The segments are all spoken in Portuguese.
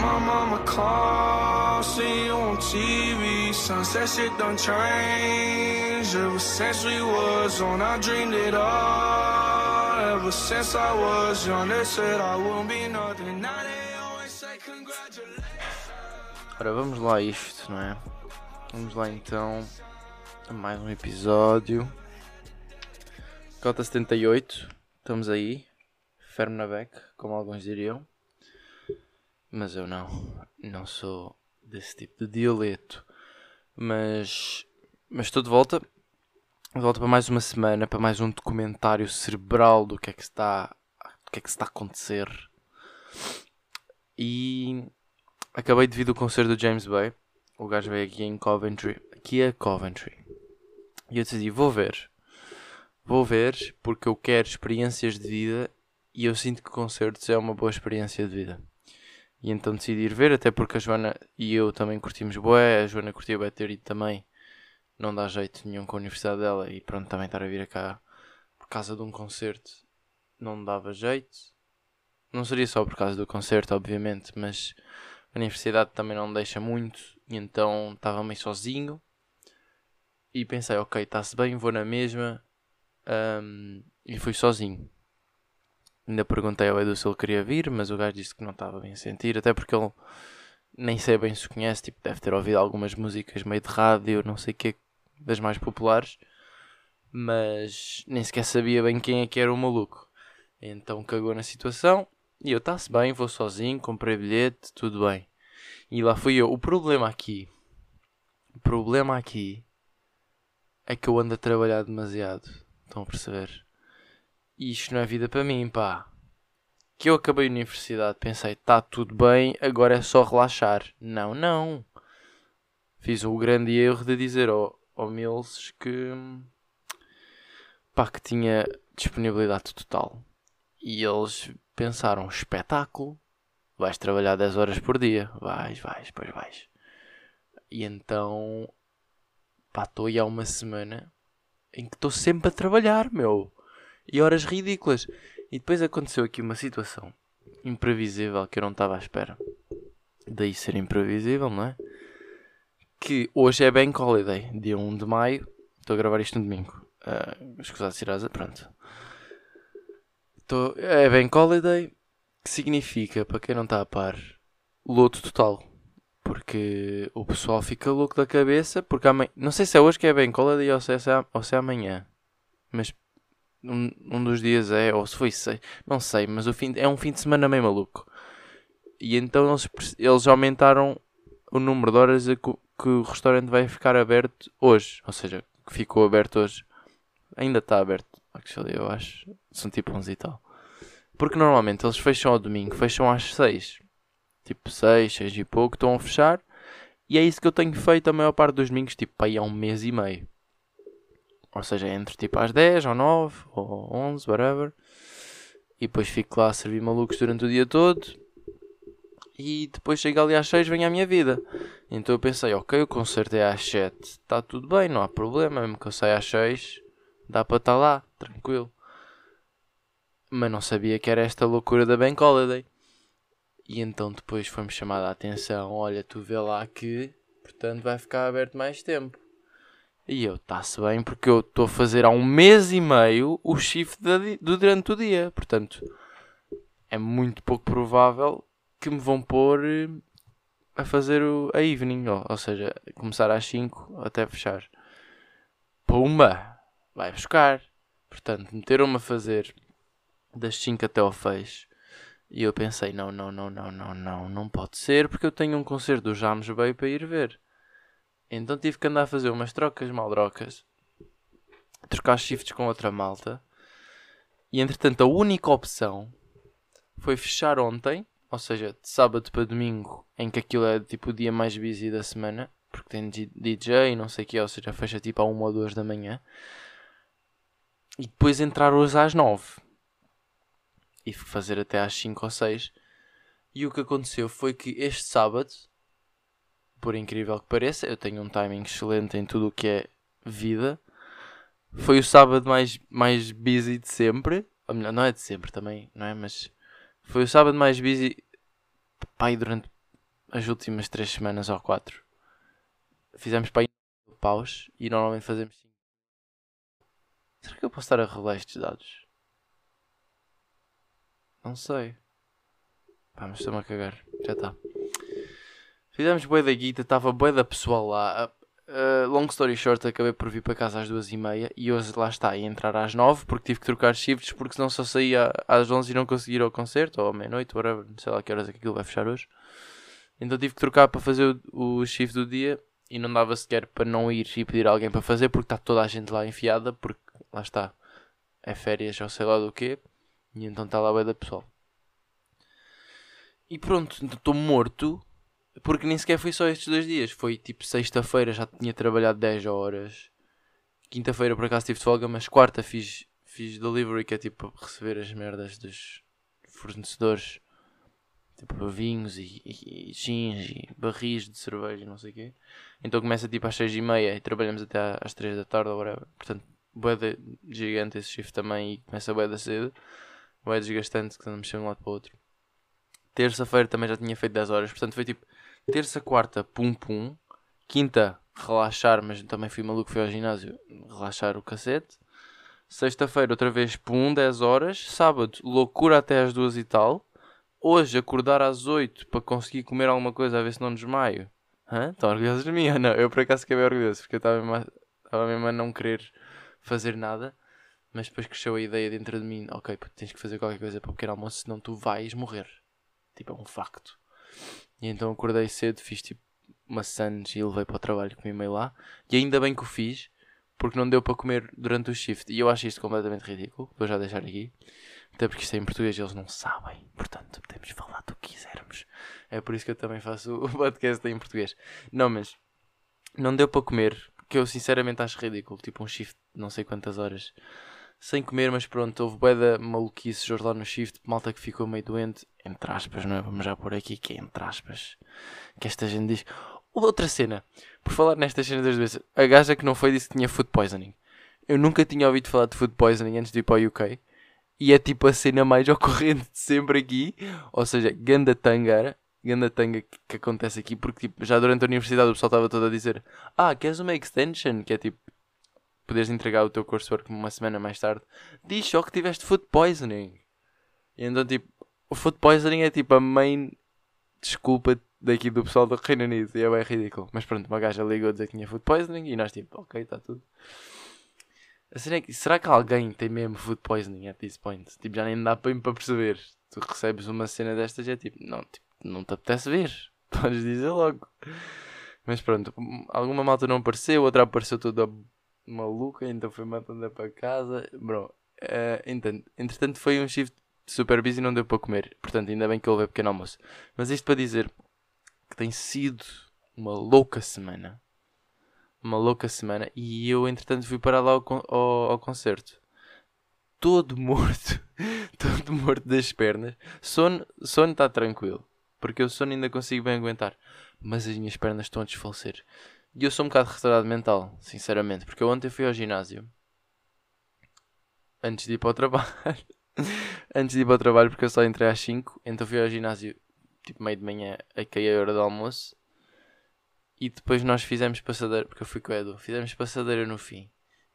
My mama call, see you on TV. Sunset shit done changed. Ever since we was on, I dreamed it all. Ever since I was young, they said I wouldn't be nothing. Now they always say congratulations. Ora, vamos lá isto, não é? Vamos lá então a mais um episódio. Cota 78, estamos aí, fermo na beck, como alguns diriam. Mas eu não, não sou desse tipo de dialeto. Mas, mas estou de volta, de volta para mais uma semana, para mais um documentário cerebral do que é que está, do que é que está a acontecer. E acabei de vir do concerto do James Bay. O gajo veio aqui em Coventry. Aqui é Coventry. E eu decidi, vou ver. Vou ver porque eu quero experiências de vida e eu sinto que concertos é uma boa experiência de vida. E então decidi ir ver, até porque a Joana e eu também curtimos bué, a Joana curtiu bué ter ido também. Não dá jeito nenhum com a universidade dela e pronto, também estar a vir cá por causa de um concerto não dava jeito. Não seria só por causa do concerto, obviamente, mas a universidade também não deixa muito e então estava meio sozinho e pensei, ok, está-se bem, vou na mesma um, e fui sozinho. Ainda perguntei ao Edu se ele queria vir, mas o gajo disse que não estava bem a sentir, até porque ele nem sei bem se conhece, tipo, deve ter ouvido algumas músicas meio de rádio, não sei o que, das mais populares, mas nem sequer sabia bem quem é que era o maluco. Então cagou na situação e eu está-se bem, vou sozinho, comprei bilhete, tudo bem. E lá fui eu. O problema aqui, o problema aqui é que eu ando a trabalhar demasiado. Estão a perceber? Isto não é vida para mim, pá. Que eu acabei a universidade, pensei, está tudo bem, agora é só relaxar. Não, não. Fiz o grande erro de dizer ao, ao Mills que, pá, que tinha disponibilidade total. E eles pensaram, espetáculo, vais trabalhar 10 horas por dia. Vais, vais, pois vais. E então, pá, estou aí há uma semana em que estou sempre a trabalhar, meu. E horas ridículas. E depois aconteceu aqui uma situação imprevisível que eu não estava à espera. Daí ser imprevisível, não é? Que hoje é Bank Holiday, dia 1 de maio. Estou a gravar isto no domingo. Uh, escusado Cirasa, pronto. Tô, é Bank Holiday, que significa, para quem não está a par, loto total. Porque o pessoal fica louco da cabeça. Porque amanhã, não sei se é hoje que é Bank Holiday ou se é, ou se é amanhã. Mas um, um dos dias é, ou se foi sei, não sei, mas o fim, é um fim de semana meio maluco. E então eles, eles aumentaram o número de horas que, que o restaurante vai ficar aberto hoje. Ou seja, que ficou aberto hoje. Ainda está aberto, actually, eu acho. São tipo 11 e tal. Porque normalmente eles fecham ao domingo, fecham às 6. Tipo 6, 6 e pouco, estão a fechar. E é isso que eu tenho feito a maior parte dos domingos, tipo, aí há um mês e meio. Ou seja, entre tipo às 10 ou 9 ou 11, whatever. E depois fico lá a servir malucos durante o dia todo. E depois chego ali às 6 vem a minha vida. Então eu pensei, ok, o concerto é às 7. Está tudo bem, não há problema. Mesmo que eu saia às 6, dá para estar lá, tranquilo. Mas não sabia que era esta loucura da Bank Holiday. E então depois foi-me chamada a atenção. Olha, tu vê lá que, portanto, vai ficar aberto mais tempo. E eu, está-se bem, porque eu estou a fazer há um mês e meio o shift durante o dia. Portanto, é muito pouco provável que me vão pôr eh, a fazer o, a evening. Ou, ou seja, começar às 5 até fechar. Pumba! Vai buscar. Portanto, meteram-me a fazer das 5 até ao fecho. E eu pensei, não, não, não, não, não, não, não pode ser, porque eu tenho um concerto do James Bay para ir ver. Então tive que andar a fazer umas trocas maldrocas, trocar shifts com outra malta. E entretanto, a única opção foi fechar ontem, ou seja, de sábado para domingo, em que aquilo é tipo o dia mais busy da semana, porque tem DJ e não sei o que, ou seja, fecha tipo a 1 ou 2 da manhã. E depois entrar hoje às 9 e fazer até às 5 ou 6. E o que aconteceu foi que este sábado, por incrível que pareça, eu tenho um timing excelente em tudo o que é vida. Foi o sábado mais, mais busy de sempre. Ou melhor, não é de sempre também, não é? Mas foi o sábado mais busy pai, durante as últimas 3 semanas ou 4. Fizemos aí paus e normalmente fazemos 5. Será que eu posso estar a revelar estes dados? Não sei. Mas estou-me a cagar. Já está. Fizemos bué da guita, estava bué da pessoal lá. Uh, long story short, acabei por vir para casa às duas e meia e hoje lá está, ia entrar às nove porque tive que trocar shifts porque senão só saía às onze e não conseguia ir ao concerto ou à meia-noite, whatever, não sei lá que horas é que aquilo vai fechar hoje. Então tive que trocar para fazer o, o shift do dia e não dava sequer para não ir e pedir a alguém para fazer porque está toda a gente lá enfiada porque lá está, é férias ou sei lá do que e então está lá bem da pessoal. E pronto, estou morto porque nem sequer foi só estes dois dias. Foi tipo sexta-feira já tinha trabalhado 10 horas. Quinta-feira por acaso tive de folga, mas quarta fiz, fiz delivery, que é tipo receber as merdas dos fornecedores. Tipo vinhos e, e, e e barris de cerveja não sei o quê. Então começa tipo às 6 e meia e trabalhamos até às 3 da tarde ou whatever. Portanto, boeda gigante esse shift também e começa boeda cedo. Boeda desgastante que andamos de um lado para o outro. Terça-feira também já tinha feito 10 horas, portanto foi tipo terça, quarta, pum pum. Quinta, relaxar, mas também fui maluco, fui ao ginásio, relaxar o cacete. Sexta-feira, outra vez, pum, 10 horas. Sábado, loucura até às 2 e tal. Hoje, acordar às 8 para conseguir comer alguma coisa, a ver se não desmaio. Hã? Estão orgulhosos de mim? Não, eu por acaso fiquei bem orgulhoso, porque eu estava mesmo, a, mesmo a não querer fazer nada. Mas depois cresceu a ideia dentro de mim: ok, tens que fazer qualquer coisa para o pequeno almoço, senão tu vais morrer. Tipo, é um facto. E então acordei cedo, fiz tipo maçãs e levei para o trabalho com o e-mail lá. E ainda bem que o fiz, porque não deu para comer durante o shift. E eu acho isto completamente ridículo. Vou já deixar aqui. Até porque isto é em português eles não sabem. Portanto, podemos falar do que quisermos. É por isso que eu também faço o podcast em português. Não, mas não deu para comer, que eu sinceramente acho ridículo. Tipo um shift de não sei quantas horas sem comer, mas pronto, houve bué da maluquice hoje lá no shift, malta que ficou meio doente, entre aspas, não é? Vamos já por aqui, que é entre aspas, que esta gente diz. Outra cena, por falar nestas cenas das doenças, a gaja que não foi disse que tinha food poisoning. Eu nunca tinha ouvido falar de food poisoning antes de ir para o UK, e é tipo a cena mais ocorrente de sempre aqui, ou seja, ganda tangara, ganda tanga que, que acontece aqui, porque tipo, já durante a universidade o pessoal estava todo a dizer, ah, queres uma extension? Que é tipo, poderes entregar o teu coursework uma semana mais tarde, diz só que tiveste food poisoning. E então, tipo, o food poisoning é tipo a main desculpa daqui do pessoal do Reino Unido. E é bem ridículo. Mas pronto, uma gaja ligou a dizer que tinha food poisoning e nós, tipo, ok, está tudo. Assim é que, será que alguém tem mesmo food poisoning at this point? Tipo, já nem dá para, perceber. Tu recebes uma cena destas e é tipo, não, tipo, não te apetece ver. Podes dizer logo. Mas pronto, alguma malta não apareceu, outra apareceu toda maluca, então foi matando para casa. Bro, uh, então, entretanto foi um shift super busy e não deu para comer. Portanto, ainda bem que levei pequeno almoço. Mas isto para dizer que tem sido uma louca semana. Uma louca semana. E eu, entretanto, fui parar lá ao, ao, ao concerto. Todo morto. todo morto das pernas. Sono está tranquilo. Porque o sono ainda consigo bem aguentar. Mas as minhas pernas estão a desfalecer. E eu sou um bocado retardado mental, sinceramente, porque eu ontem fui ao ginásio. Antes de ir para o trabalho. Antes de ir para o trabalho, porque eu só entrei às 5. Então fui ao ginásio, tipo meio de manhã, a cair a hora do almoço. E depois nós fizemos passadeira, porque eu fui com o Edu, fizemos passadeira no fim.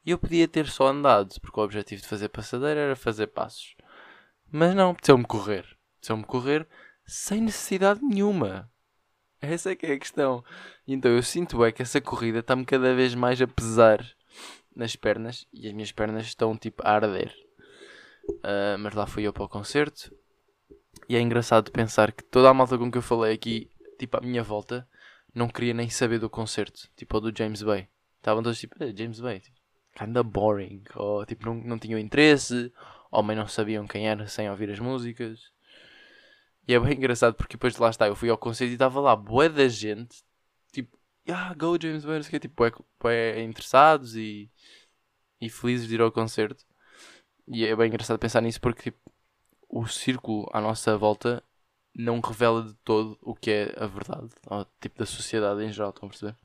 E eu podia ter só andado, porque o objetivo de fazer passadeira era fazer passos. Mas não, apeteceu-me correr. Apeteceu-me correr sem necessidade nenhuma. Essa é que é a questão. Então eu sinto é que essa corrida está-me cada vez mais a pesar nas pernas e as minhas pernas estão tipo a arder. Uh, mas lá fui eu para o concerto e é engraçado pensar que toda a malta com que eu falei aqui, tipo à minha volta, não queria nem saber do concerto, tipo o do James Bay. Estavam todos tipo, eh, James Bay, tipo, kinda boring, ou tipo não, não tinham interesse, ou também não sabiam quem era sem ouvir as músicas. E é bem engraçado porque depois de lá está, eu fui ao concerto e estava lá boé da gente, tipo, ah, go James Bond, é tipo, é, interessados e, e felizes de ir ao concerto. E é bem engraçado pensar nisso porque tipo, o círculo à nossa volta não revela de todo o que é a verdade, ou, tipo da sociedade em geral, estão a perceber?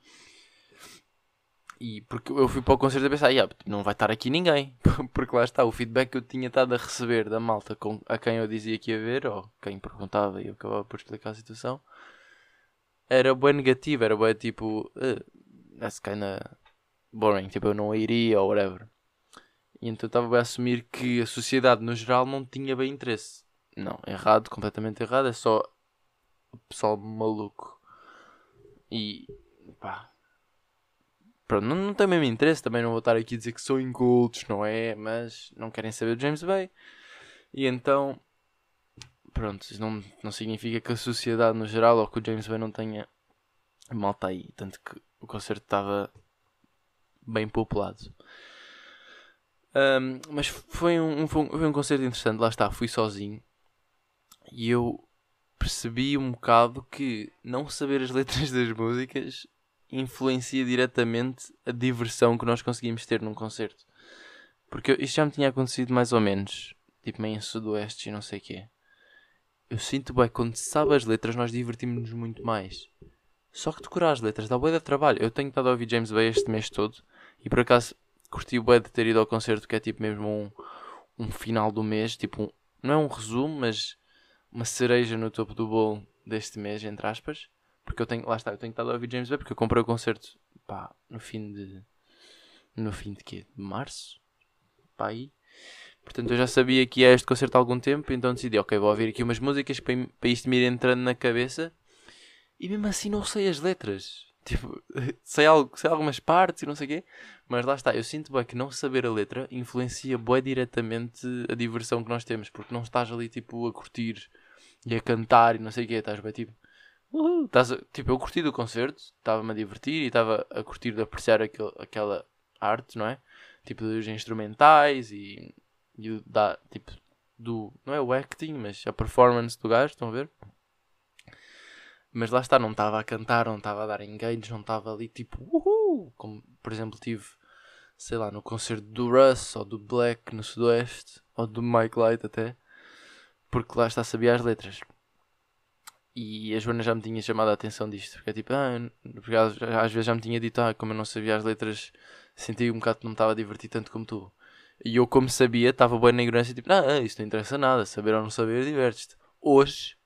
E porque eu fui para o concerto a pensar, yeah, não vai estar aqui ninguém. porque lá está, o feedback que eu tinha estado a receber da malta com, a quem eu dizia que ia ver, ou quem perguntava e eu acabava por explicar a situação, era bem negativo, era bem tipo, uh, that's kinda boring, tipo, eu não iria ou whatever. E então estava a assumir que a sociedade no geral não tinha bem interesse. Não, errado, completamente errado, é só o pessoal maluco. E pá. Pronto, não, não tem mesmo interesse, também não vou estar aqui a dizer que são incultos, não é? Mas não querem saber do James Bay. E então, pronto, isso não, não significa que a sociedade no geral ou que o James Bay não tenha malta aí. Tanto que o concerto estava bem populado. Um, mas foi um, foi um, foi um concerto interessante, lá está, fui sozinho e eu percebi um bocado que não saber as letras das músicas influencia diretamente a diversão que nós conseguimos ter num concerto. Porque isto já me tinha acontecido mais ou menos, tipo meio em sudoeste e não sei o quê. Eu sinto bem, quando sabe as letras nós divertimos-nos muito mais. Só que decorar as letras dá bué de trabalho. Eu tenho estado a ouvir James Bay este mês todo e por acaso curti bué de ter ido ao concerto que é tipo mesmo um, um final do mês, tipo um, não é um resumo, mas uma cereja no topo do bolo deste mês, entre aspas. Porque eu tenho, lá está, eu tenho estado a ouvir James Bay porque eu comprei o concerto pá, no fim de. No fim de quê? De março? Pá, aí. Portanto, eu já sabia que ia este concerto há algum tempo, então decidi, ok, vou ouvir aqui umas músicas para, para isto me ir entrando na cabeça. E mesmo assim não sei as letras. Tipo, sei, algo, sei algumas partes e não sei o quê, mas lá está, eu sinto bem que não saber a letra influencia bem diretamente a diversão que nós temos, porque não estás ali tipo a curtir e a cantar e não sei o quê, estás bem tipo, estás tipo, eu curti do concerto, estava-me a divertir e estava a curtir de apreciar aquele, aquela arte, não é? Tipo dos instrumentais e, e da, tipo, do, não é o acting, mas a performance do gajo, estão a ver? Mas lá está, não estava a cantar, não estava a dar engage, não estava ali tipo uhul, como por exemplo tive, sei lá, no concerto do Russ ou do Black no Sudoeste, ou do Mike Light até, porque lá está, sabia as letras. E a Joana já me tinha chamado a atenção disto, porque é tipo, ah, porque às vezes já me tinha dito, ah, como eu não sabia as letras, senti um bocado que não me estava a divertir tanto como tu. E eu, como sabia, estava bem na ignorância, tipo, ah, isto não interessa nada, saber ou não saber, divertes-te. Hoje,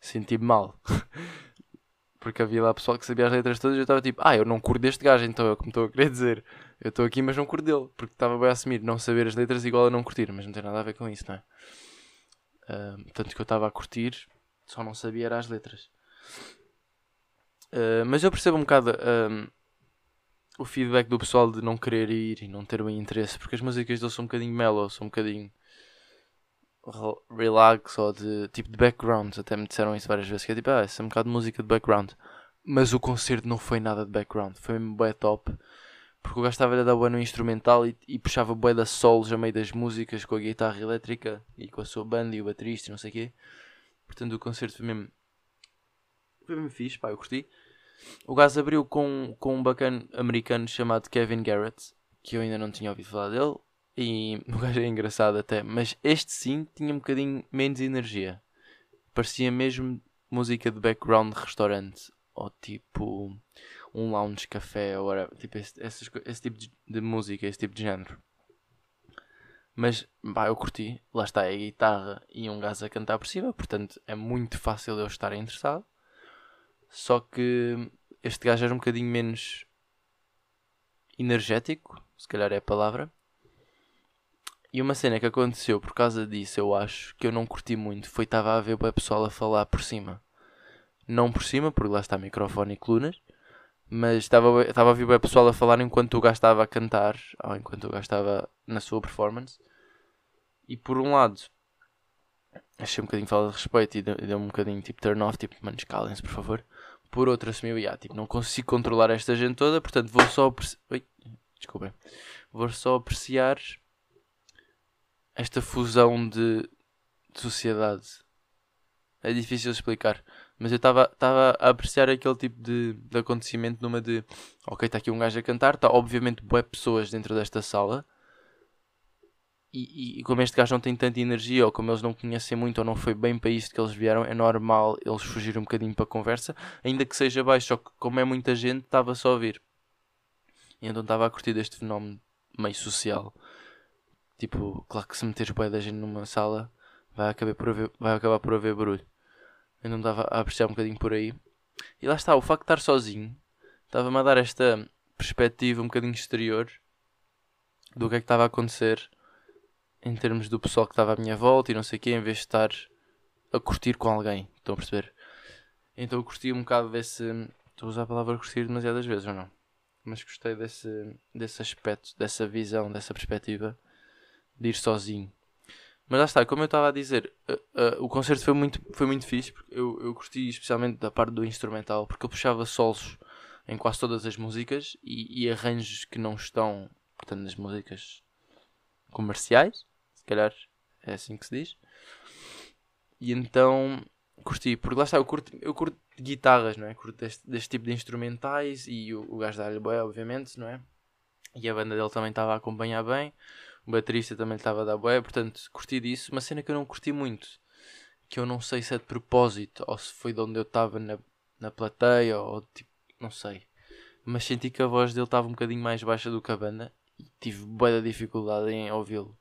senti-me mal. Porque havia lá pessoal que sabia as letras todas e eu estava tipo, ah, eu não curto deste gajo, então é o que me estou a querer dizer. Eu estou aqui, mas não curto dele. Porque estava bem a assumir não saber as letras igual a não curtir, mas não tem nada a ver com isso, não é? Uh, tanto que eu estava a curtir, só não sabia era as letras. Uh, mas eu percebo um bocado uh, o feedback do pessoal de não querer ir e não ter bem interesse, porque as músicas dele são um bocadinho mellow, são um bocadinho relax ou de tipo de background. Até me disseram isso várias vezes. Que é tipo, ah, essa é um bocado de música de background. Mas o concerto não foi nada de background. Foi mesmo bué top. Porque o gajo estava a dar bué no instrumental e, e puxava bué da solos a meio das músicas com a guitarra elétrica e com a sua banda e o baterista e não sei o quê. Portanto, o concerto foi mesmo. Foi mesmo fixe, pá, eu curti. O gajo abriu com, com um bacana americano chamado Kevin Garrett, que eu ainda não tinha ouvido falar dele. E o gajo é engraçado até. Mas este sim tinha um bocadinho menos energia. Parecia mesmo música de background de restaurante. Ou tipo um lounge café ou whatever. Tipo esse, esse, tipo de, de, música, esse tipo de género. Mas pá, eu curti. Lá está a guitarra e um gajo a cantar por cima. Portanto é muito fácil eu estar interessado. Só que este gajo era um bocadinho menos energético. Se calhar é a palavra e uma cena que aconteceu por causa disso, eu acho, que eu não curti muito, foi estava a ver o pessoal a falar por cima. Não por cima, porque lá está microfone e colunas, mas estava, estava a ver o pessoal a falar enquanto o gajo estava a cantar, ou enquanto o gajo estava na sua performance. E por um lado, achei um bocadinho falta de respeito e deu-me um bocadinho tipo turn off, tipo, manos, calem-se por favor. Por outro, assumi, ah, tipo, não consigo controlar esta gente toda, portanto vou só. Oi, desculpem. Vou só apreciar esta fusão de, de sociedade. É difícil explicar. Mas eu estava a apreciar aquele tipo de, de acontecimento numa de ok, está aqui um gajo a cantar, está obviamente boas pessoas dentro desta sala. E, e, como este gajo não tem tanta energia, ou como eles não conhecem muito, ou não foi bem para isto que eles vieram, é normal eles fugirem um bocadinho para a conversa, ainda que seja baixo, só que como é muita gente, estava só a ouvir. E então estava a curtir deste fenómeno meio social. Tipo, claro que se meteres boia da gente numa sala vai acabar por haver, vai acabar por haver barulho. Eu não estava a apreciar um bocadinho por aí. E lá está, o facto de estar sozinho estava-me a dar esta perspectiva um bocadinho exterior do que é que estava a acontecer em termos do pessoal que estava à minha volta e não sei o quê, em vez de estar a curtir com alguém. Estão a perceber? Então eu curti um bocado desse. Estou a usar a palavra curtir demasiadas vezes ou não? Mas gostei desse, desse aspecto, dessa visão, dessa perspectiva de ir sozinho. Mas lá está, como eu estava a dizer, uh, uh, o concerto foi muito, foi muito fixe. Porque eu, eu curti especialmente da parte do instrumental, porque eu puxava solos em quase todas as músicas e, e arranjos que não estão, portanto, nas músicas comerciais, se calhar é assim que se diz. E então curti, porque lá está, eu curto, eu curto guitarras, não é? Curto deste, deste tipo de instrumentais e o, o gajo da boé, obviamente, não é? E a banda dele também estava a acompanhar bem, o baterista também estava a dar boé, portanto curti disso. Uma cena que eu não curti muito, que eu não sei se é de propósito ou se foi de onde eu estava na, na plateia ou tipo, não sei. Mas senti que a voz dele estava um bocadinho mais baixa do que a banda e tive boa dificuldade em ouvi-lo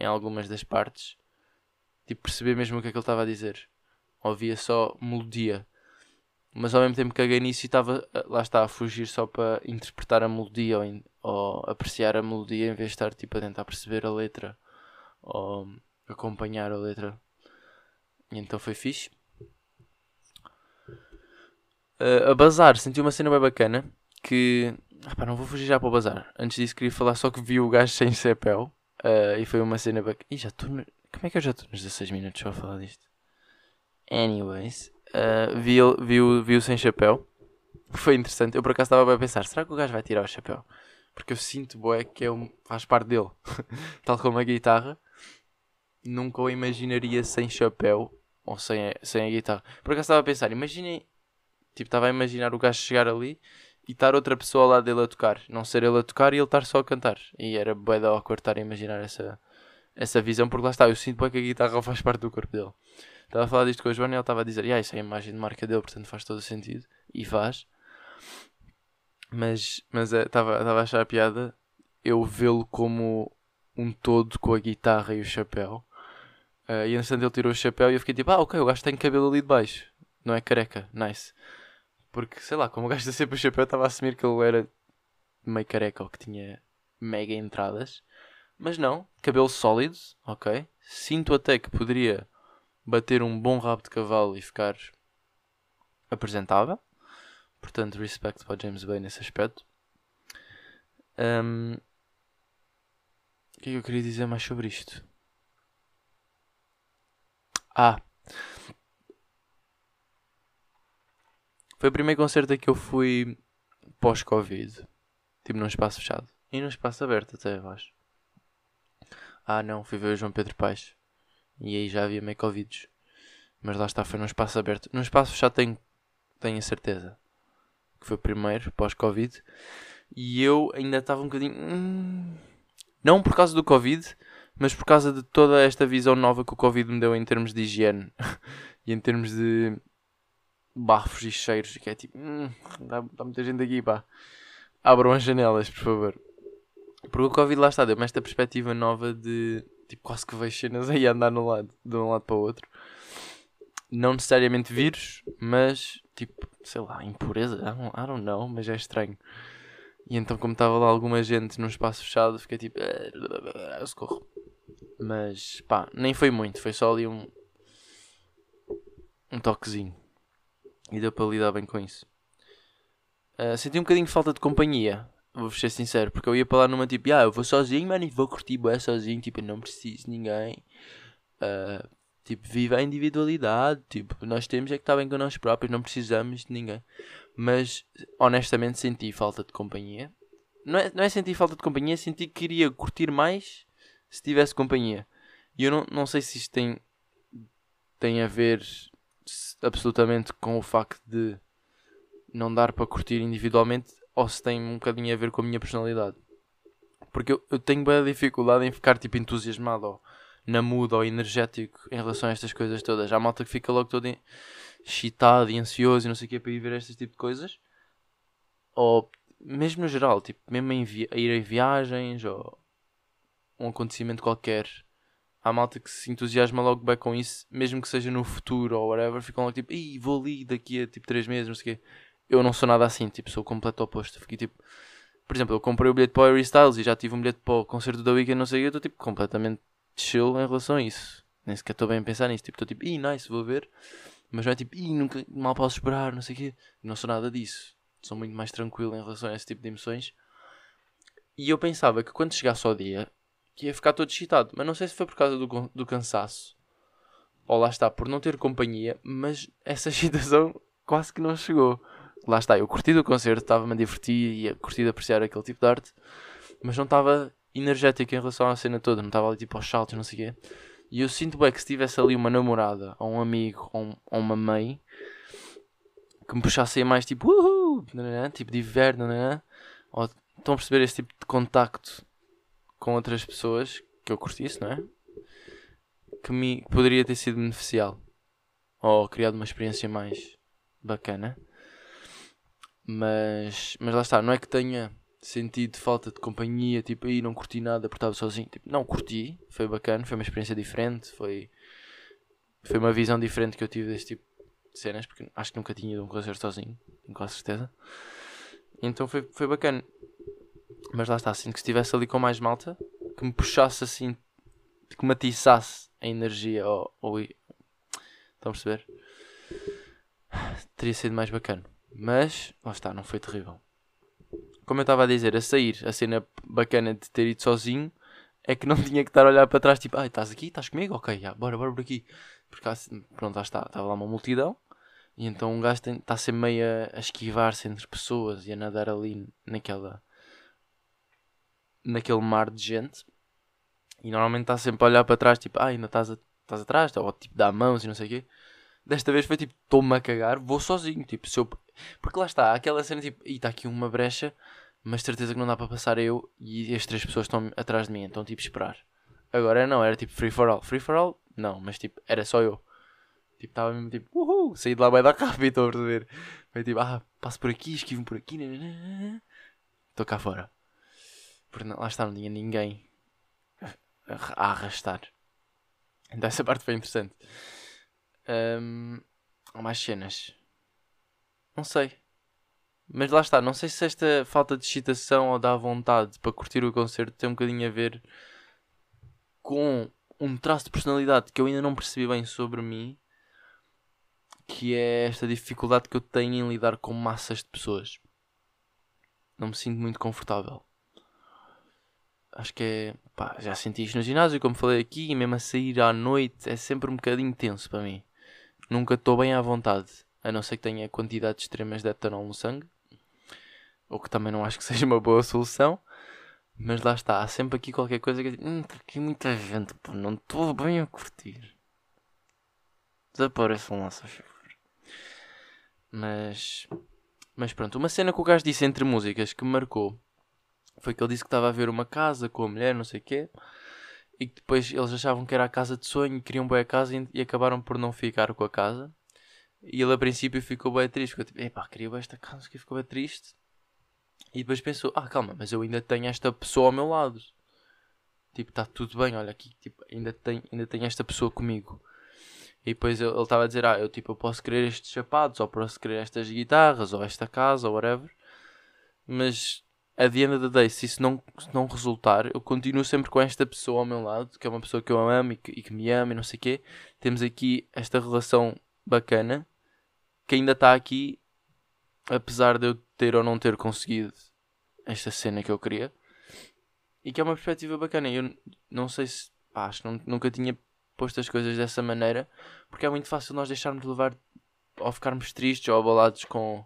em algumas das partes tipo, perceber mesmo o que é que ele estava a dizer. Ouvia só melodia. Mas ao mesmo tempo caguei nisso e estava, lá está, a fugir só para interpretar a melodia ou, ou, apreciar a melodia em vez de estar tipo, a tentar perceber a letra ou acompanhar a letra. E então foi fixe. Uh, a bazar, senti uma cena bem bacana que. Ah, não vou fugir já para o bazar. Antes disso queria falar só que vi o gajo sem chapéu. Uh, e foi uma cena bacana. Ih, já estou. Como é que eu já estou nos 16 minutos só a falar disto? Anyways, uh, vi, vi, vi o sem chapéu. Foi interessante. Eu por acaso estava a pensar: será que o gajo vai tirar o chapéu? Porque eu sinto, boé, que é um, faz parte dele. Tal como a guitarra. Nunca o imaginaria sem chapéu ou sem a, sem a guitarra. Por acaso estava a pensar: imaginem. Tipo, estava a imaginar o gajo chegar ali e estar outra pessoa lá dele a tocar. Não ser ele a tocar e ele estar só a cantar. E era bué da awkward estar a imaginar essa, essa visão, porque lá está, eu sinto bem que a guitarra faz parte do corpo dele. Estava a falar disto com o João e ele estava a dizer, ah, isso é a imagem de marca dele, portanto faz todo o sentido. E faz. Mas, mas é, estava, estava a achar a piada eu vê-lo como um todo com a guitarra e o chapéu. Uh, e entretanto ele tirou o chapéu e eu fiquei tipo, ah, ok, o gajo tem cabelo ali de baixo. Não é careca, nice. Porque, sei lá, como o gajo está sempre o chapéu, estava a assumir que ele era meio careca ou que tinha mega entradas. Mas não, cabelo sólido, ok. Sinto até que poderia bater um bom rabo de cavalo e ficar apresentável. Portanto, respect para James Bay nesse aspecto. Um, o que é que eu queria dizer mais sobre isto? Ah! Foi o primeiro concerto a que eu fui pós-Covid. Tipo num espaço fechado. E num espaço aberto até, eu acho. Ah não, fui ver o João Pedro Paes. E aí já havia meio Covids. Mas lá está, foi num espaço aberto. Num espaço fechado tenho, tenho a certeza. Que foi o primeiro, pós-Covid. E eu ainda estava um bocadinho. Hum, não por causa do Covid, mas por causa de toda esta visão nova que o Covid me deu em termos de higiene. e em termos de bafos e cheiros. Que é tipo. Hum, dá, dá muita gente aqui, pá. Abram as janelas, por favor. Porque o Covid lá está, deu-me esta perspectiva nova de tipo quase que vejo cenas aí a andar no lado, de um lado para o outro. Não necessariamente vírus, mas tipo, sei lá, impureza. I don't, I don't know, mas é estranho. E então, como estava lá alguma gente num espaço fechado, fiquei tipo, ah, socorro. Mas pá, nem foi muito, foi só ali um, um toquezinho. E deu para lidar bem com isso. Uh, senti um bocadinho de falta de companhia vou ser sincero, porque eu ia para lá numa tipo, ah, eu vou sozinho, mano, e vou curtir bué sozinho, tipo, eu não preciso de ninguém. Uh, tipo, viva a individualidade, tipo, nós temos é que estar bem com nós próprios, não precisamos de ninguém. Mas, honestamente, senti falta de companhia. Não é, não é sentir falta de companhia, senti que queria curtir mais se tivesse companhia. E eu não, não sei se isto tem, tem a ver absolutamente com o facto de não dar para curtir individualmente ou se tem um bocadinho a ver com a minha personalidade. Porque eu, eu tenho bem dificuldade em ficar tipo entusiasmado ou na muda ou energético em relação a estas coisas todas. Há malta que fica logo todo excitado e ansioso e não sei o que para ir ver este tipo de coisas. Ou mesmo no geral, tipo, mesmo em a ir em viagens ou um acontecimento qualquer. há malta que se entusiasma logo bem com isso, mesmo que seja no futuro ou whatever, ficam logo tipo, Ih, vou ali daqui a tipo 3 meses, não sei o quê. Eu não sou nada assim, tipo, sou o completo oposto. Fiquei tipo, por exemplo, eu comprei o bilhete para o Harry Styles e já tive um bilhete para o concerto da Weekend, não sei o quê, eu estou tipo completamente chill em relação a isso. Nem sequer estou bem a pensar nisso, tipo, estou tipo, ih, nice, vou ver. Mas não é tipo, ih, nunca, mal posso esperar, não sei o quê. Não sou nada disso. Sou muito mais tranquilo em relação a esse tipo de emoções. E eu pensava que quando chegasse ao dia, que ia ficar todo excitado. Mas não sei se foi por causa do, do cansaço. Ou lá está, por não ter companhia. Mas essa excitação quase que não chegou. Lá está, eu curti do concerto, estava-me a divertir e a curtir de apreciar aquele tipo de arte. Mas não estava energético em relação à cena toda. Não estava ali tipo aos saltos, não sei o quê. E eu sinto bem que se tivesse ali uma namorada, ou um amigo, ou, um, ou uma mãe, que me puxasse a mais tipo, uhul, tipo de inverno, ou estão a perceber esse tipo de contacto com outras pessoas, que eu curtisse, não é? Que me poderia ter sido beneficial, ou criado uma experiência mais bacana. Mas, mas lá está, não é que tenha sentido falta de companhia, tipo, aí não curti nada porque estava sozinho. Tipo, não, curti, foi bacana, foi uma experiência diferente, foi, foi uma visão diferente que eu tive deste tipo de cenas, porque acho que nunca tinha ido a um concerto sozinho, tenho quase certeza. Então foi, foi bacana. Mas lá está, assim que estivesse ali com mais malta, que me puxasse assim, que me atiçasse a energia, ou, ou estão a perceber? Teria sido mais bacana. Mas, lá está, não foi terrível como eu estava a dizer, a sair, a cena bacana de ter ido sozinho é que não tinha que estar a olhar para trás, tipo, ah, estás aqui, estás comigo? Ok, já, bora, bora por aqui. Porque pronto, lá está, estava lá uma multidão e então um gajo está sempre meio a, esquivar-se entre pessoas e a nadar ali naquela naquele mar de gente e normalmente está sempre a olhar para trás, tipo, ah, ainda estás, a, estás atrás, ou tipo, dá mãos e não sei o quê. Desta vez foi tipo, estou-me a cagar, vou sozinho, tipo, se eu... Porque lá está, aquela cena tipo, e está aqui uma brecha, mas certeza que não dá para passar eu e as três pessoas estão atrás de mim, então tipo esperar. Agora não, era tipo free for all. Free for all? Não, mas tipo, era só eu. Tipo, estava mesmo tipo, uhul, saí de lá bem da rápido, estou a perceber. Foi tipo, ah, passo por aqui, esquivo por aqui, estou cá fora. Porque lá está, não tinha ninguém a arrastar. Então essa parte foi interessante. Um, há mais cenas. Não sei. Mas lá está, não sei se esta falta de excitação ou da vontade para curtir o concerto tem um bocadinho a ver com um traço de personalidade que eu ainda não percebi bem sobre mim, que é esta dificuldade que eu tenho em lidar com massas de pessoas. Não me sinto muito confortável. Acho que é. Pá, já senti isto no ginásio, como falei aqui, e mesmo a sair à noite é sempre um bocadinho tenso para mim. Nunca estou bem à vontade, a não ser que tenha quantidades extremas de etanol no sangue o que também não acho que seja uma boa solução. Mas lá está, há sempre aqui qualquer coisa que hum, está aqui muita gente, pô, não estou bem a curtir. Desapareçam lá, se. Mas, mas pronto, uma cena que o gajo disse entre músicas que me marcou foi que ele disse que estava a ver uma casa com a mulher, não sei o quê, e que depois eles achavam que era a casa de sonho queriam bem a casa e, e acabaram por não ficar com a casa. E ele a princípio ficou bem triste, ficou tipo, epá, queria esta casa, que ficou bem triste. E depois pensou, ah calma, mas eu ainda tenho esta pessoa ao meu lado. Tipo, está tudo bem, olha aqui, tipo, ainda tenho, ainda tenho esta pessoa comigo. E depois ele estava a dizer, ah, eu tipo, eu posso querer estes sapatos, ou posso querer estas guitarras, ou esta casa, ou whatever. Mas a of the day, se isso não, se não resultar, eu continuo sempre com esta pessoa ao meu lado, que é uma pessoa que eu amo e que, e que me ama e não sei o quê. Temos aqui esta relação bacana, que ainda está aqui, apesar de eu ter ou não ter conseguido esta cena que eu queria. E que é uma perspectiva bacana. Eu não sei se. Pá, acho que nunca tinha posto as coisas dessa maneira. Porque é muito fácil nós deixarmos de levar. Ou ficarmos tristes ou abalados com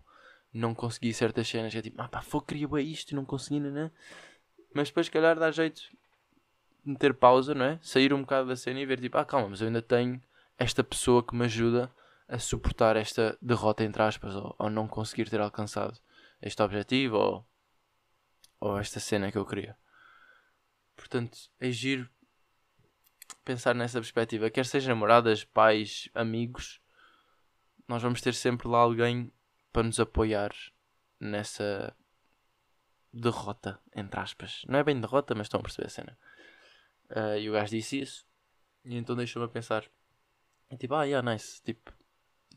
não conseguir certas cenas. É tipo, ah pá, foi, queria bem isto e não consegui, né? Mas depois, se calhar, dá jeito de meter pausa, não é? Sair um bocado da cena e ver tipo, ah calma, mas eu ainda tenho esta pessoa que me ajuda a suportar esta derrota, entre aspas, ou, ou não conseguir ter alcançado este objetivo ou, ou esta cena que eu queria. Portanto, é giro pensar nessa perspectiva. Quer sejam namoradas, pais, amigos, nós vamos ter sempre lá alguém para nos apoiar nessa derrota, entre aspas. Não é bem derrota, mas estão a perceber a cena. Uh, e o gajo disse isso. E então deixa-me a pensar. E tipo, ah, yeah, nice. Tipo,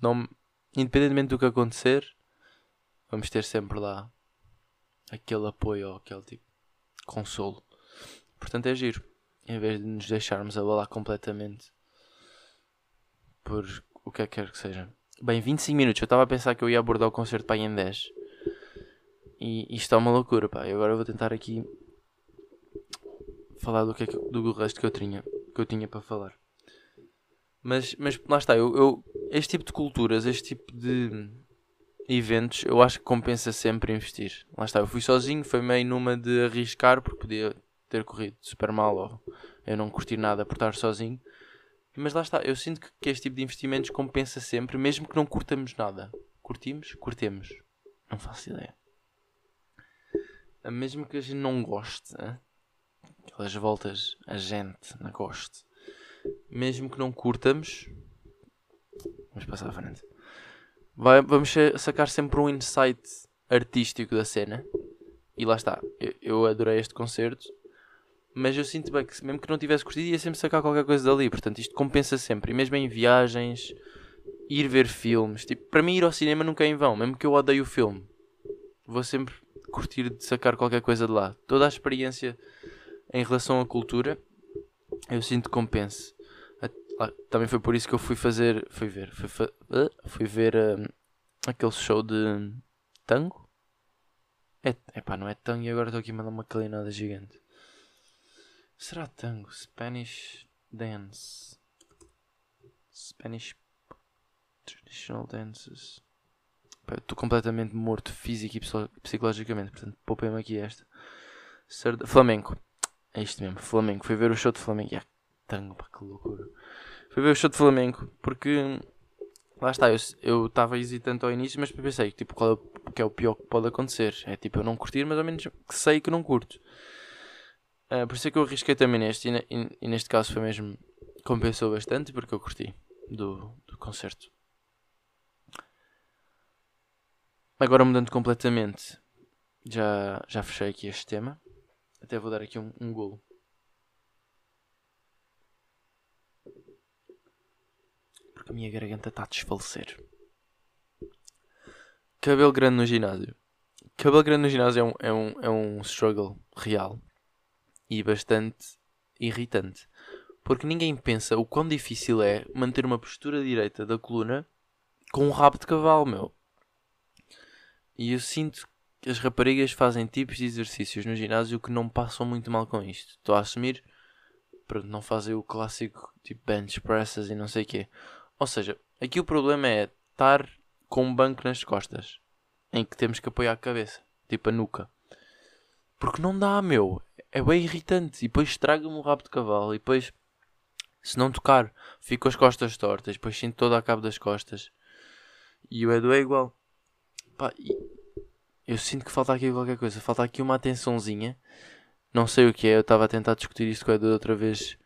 não, independentemente do que acontecer, vamos ter sempre lá aquele apoio ou aquele tipo consolo. Portanto, é giro. Em vez de nos deixarmos abalar completamente por o que é que quer que seja. Bem, 25 minutos. Eu estava a pensar que eu ia abordar o concerto para em 10. E isto é uma loucura, pá. E agora vou tentar aqui falar do, que é que, do resto que eu tinha, que eu tinha para falar. Mas, mas lá está, eu, eu, este tipo de culturas, este tipo de eventos, eu acho que compensa sempre investir. Lá está, eu fui sozinho, foi meio numa de arriscar, porque podia ter corrido super mal ou eu não curti nada por estar sozinho. Mas lá está, eu sinto que, este tipo de investimentos compensa sempre, mesmo que não curtamos nada. Curtimos? Curtemos. Não faço ideia. Mesmo que a gente não goste, hein? aquelas voltas a gente não goste, mesmo que não curtamos, vamos passar à frente. Vai, vamos sacar sempre um insight artístico da cena. E lá está, eu, eu adorei este concerto mas eu sinto bem que mesmo que não tivesse curtido ia sempre sacar qualquer coisa dali, portanto isto compensa sempre, e mesmo em viagens, ir ver filmes, tipo, para mim ir ao cinema nunca é em vão, mesmo que eu odeie o filme, vou sempre curtir de sacar qualquer coisa de lá. Toda a experiência em relação à cultura, eu sinto que compensa. Também foi por isso que eu fui fazer, fui ver, fui, fa fui ver um, aquele show de tango. É, epá, não é tango e agora estou aqui a mandar uma calinada gigante. Será tango? Spanish dance. Spanish traditional dances. Estou completamente morto físico e psicologicamente, portanto poupei-me aqui esta. Flamengo. É isto mesmo, Flamengo. Fui ver o show de Flamengo. Yeah, tango, pá, que loucura. Fui ver o show de Flamengo porque lá está, eu estava hesitante ao início, mas pensei tipo, qual é, que é o pior que pode acontecer. É tipo eu não curtir, mas ao menos sei que não curto. Uh, por isso é que eu arrisquei também neste, e, e, e, neste caso foi mesmo. compensou bastante porque eu curti do, do concerto. Agora mudando completamente, já, já fechei aqui este tema. Até vou dar aqui um, um golo. Porque a minha garganta está a desfalecer. Cabelo grande no ginásio. Cabelo grande no ginásio é um, é um, é um struggle real e bastante irritante. Porque ninguém pensa o quão difícil é manter uma postura direita da coluna com um rabo de cavalo, meu. E eu sinto que as raparigas fazem tipos de exercícios no ginásio que não passam muito mal com isto. Estou a assumir, pronto, não fazem o clássico tipo bench presses e não sei o quê. Ou seja, aqui o problema é estar com um banco nas costas em que temos que apoiar a cabeça, tipo a nuca. Porque não dá, meu é bem irritante. E depois estraga-me o rabo de cavalo. E depois, se não tocar, fico com as costas tortas. Depois sinto todo a cabo das costas. E o Edu é igual. Pá, eu sinto que falta aqui qualquer coisa. Falta aqui uma atençãozinha. Não sei o que é. Eu estava a tentar discutir isto com o Edu outra vez.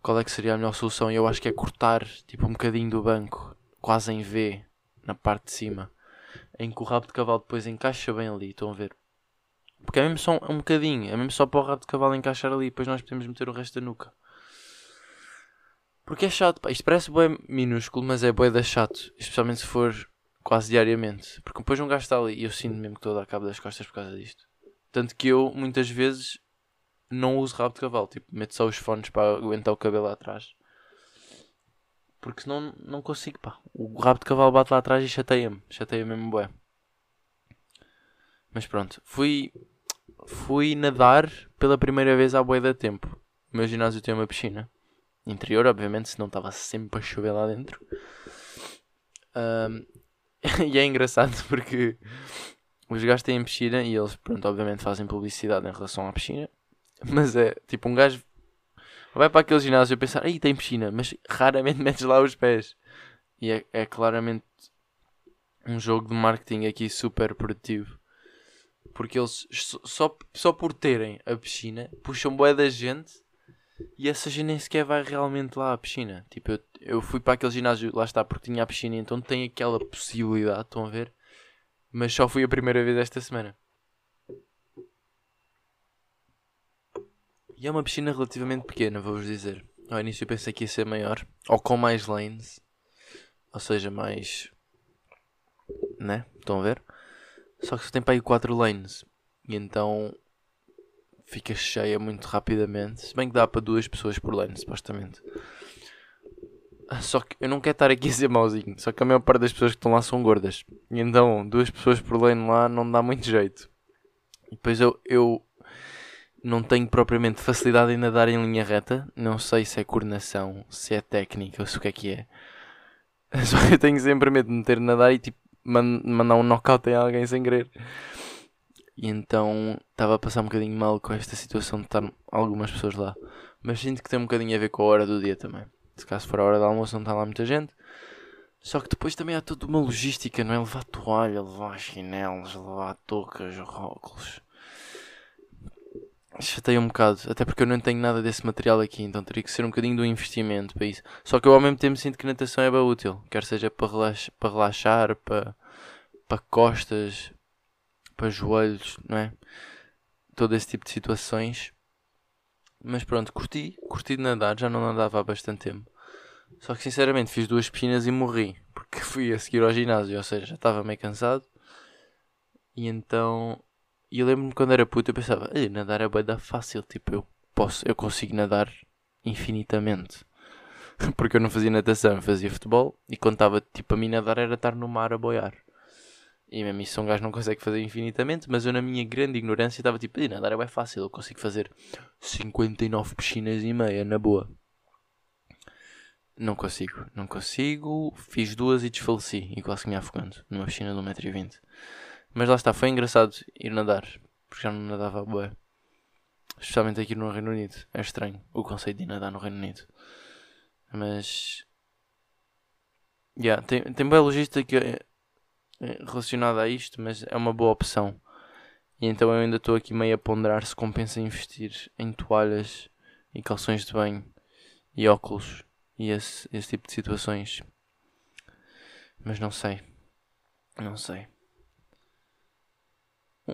Qual é que seria a melhor solução? Eu acho que é cortar tipo um bocadinho do banco. Quase em V. Na parte de cima. Em que o rabo de cavalo depois encaixa bem ali. Estão a ver? Porque é mesmo só um, um bocadinho, é mesmo só para o rabo de cavalo encaixar ali, depois nós podemos meter o resto da nuca. Porque é chato, pá. isto parece bem minúsculo, mas é bem da chato, especialmente se for quase diariamente. Porque depois um gajo está ali e eu sinto mesmo que estou a dar cabo das costas por causa disto. Tanto que eu, muitas vezes, não uso rabo de cavalo, tipo, meto só os fones para aguentar o cabelo lá atrás. Porque senão não consigo, pá. O rabo de cavalo bate lá atrás e chateia-me, chateia mesmo bué. Mas pronto, fui fui nadar pela primeira vez à boia da tempo. O meu ginásio tem uma piscina interior, obviamente, senão estava sempre a chover lá dentro. Um, e é engraçado porque os gajos têm piscina e eles, pronto, obviamente fazem publicidade em relação à piscina. Mas é tipo um gajo vai para aquele ginásio e pensar, aí tem piscina, mas raramente metes lá os pés. E é, é claramente um jogo de marketing aqui super produtivo. Porque eles, só, só por terem a piscina, puxam boé da gente e essa gente nem sequer vai realmente lá à piscina. Tipo, eu, eu fui para aquele ginásio, lá está, porque tinha a piscina, então tem aquela possibilidade, estão a ver? Mas só fui a primeira vez esta semana. E é uma piscina relativamente pequena, vou-vos dizer. Ao início eu pensei que ia ser maior. Ou com mais lanes. Ou seja, mais. Né? Estão a ver? Só que só tem para aí 4 lanes. E então fica cheia muito rapidamente. Se bem que dá para duas pessoas por lane, supostamente. Só que eu não quero estar aqui a ser mauzinho. Só que a maior parte das pessoas que estão lá são gordas. E então, duas pessoas por lane lá não dá muito jeito. E depois eu, eu não tenho propriamente facilidade em nadar em linha reta. Não sei se é coordenação, se é técnica ou se o que é que é. Só que eu tenho sempre medo de meter nadar e tipo mandar um knockout em alguém sem querer. E então estava a passar um bocadinho mal com esta situação de estar algumas pessoas lá. Mas sinto que tem um bocadinho a ver com a hora do dia também. Se caso for a hora do almoço não está lá muita gente. Só que depois também há toda uma logística, não é? Levar toalha, levar chinelos, levar toucas, óculos. Chateia um bocado, até porque eu não tenho nada desse material aqui, então teria que ser um bocadinho do investimento para isso. Só que eu ao mesmo tempo sinto que natação é bem útil, quer seja para, para relaxar, para, para costas, para joelhos, não é? Todo esse tipo de situações. Mas pronto, curti, curti de nadar, já não nadava há bastante tempo. Só que sinceramente fiz duas piscinas e morri, porque fui a seguir ao ginásio, ou seja, já estava meio cansado. E então e eu lembro-me quando era puto, eu pensava, nadar é bem da fácil, tipo, eu posso, eu consigo nadar infinitamente. Porque eu não fazia natação, eu fazia futebol e estava, tipo, a mim nadar era estar no mar a boiar. E mesmo isso um gajo não consegue fazer infinitamente, mas eu na minha grande ignorância estava tipo, nadar é bem fácil, eu consigo fazer 59 piscinas e meia, na boa. Não consigo, não consigo. Fiz duas e desfaleci e quase que me afogando numa piscina de 1,20m. Mas lá está, foi engraçado ir nadar, porque já não nadava boa. Especialmente aqui no Reino Unido. É estranho o conceito de nadar no Reino Unido. Mas. Yeah, tem, tem boa logística eh, eh, relacionada a isto, mas é uma boa opção. E então eu ainda estou aqui meio a ponderar se compensa investir em toalhas e calções de banho e óculos e esse, esse tipo de situações. Mas não sei. Não sei.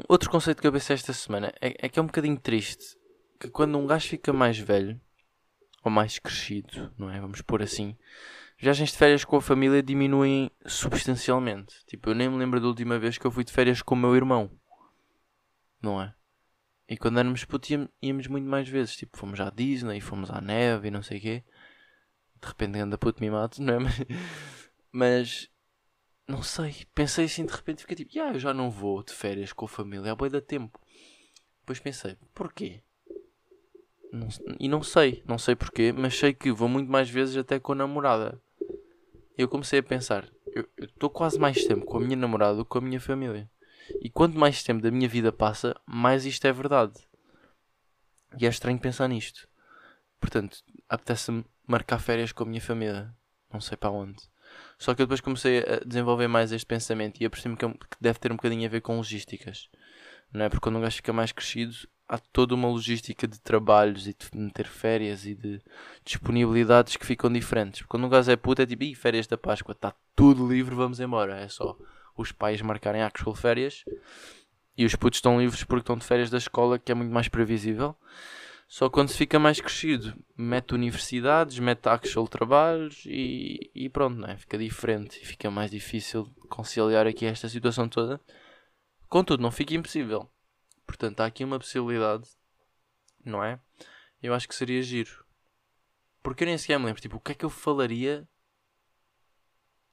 Outro conceito que eu pensei esta semana é, é, que é um bocadinho triste que quando um gajo fica mais velho ou mais crescido, não é? Vamos pôr assim, viagens de férias com a família diminuem substancialmente. Tipo, eu nem me lembro da última vez que eu fui de férias com o meu irmão, não é? E quando éramos putos íamos muito mais vezes. Tipo, fomos à Disney, fomos à neve e não sei o quê. De repente anda puto mimado, não é? Mas não sei, pensei assim de repente, fiquei tipo, ah, eu já não vou de férias com a família há boi da tempo. Depois pensei, porquê? Não, e não sei, não sei porquê, mas sei que vou muito mais vezes até com a namorada. Eu comecei a pensar, eu estou quase mais tempo com a minha namorada do que com a minha família. E quanto mais tempo da minha vida passa, mais isto é verdade. E é estranho pensar nisto. Portanto, apetece-me marcar férias com a minha família. Não sei para onde. Só que eu depois comecei a desenvolver mais este pensamento e apercebi-me que deve ter um bocadinho a ver com logísticas. Não é? Porque quando um gajo fica mais crescido, há toda uma logística de trabalhos e de meter férias e de disponibilidades que ficam diferentes. Porque quando um gajo é puto, é tipo, férias da Páscoa, está tudo livre, vamos embora. É só os pais marcarem actual férias e os putos estão livres porque estão de férias da escola, que é muito mais previsível. Só quando se fica mais crescido, mete universidades, mete actual trabalhos e, e pronto, não é? Fica diferente fica mais difícil conciliar aqui esta situação toda. Contudo, não fica impossível. Portanto, há aqui uma possibilidade, não é? Eu acho que seria giro. Porque eu nem sequer me lembro, tipo, o que é que eu falaria,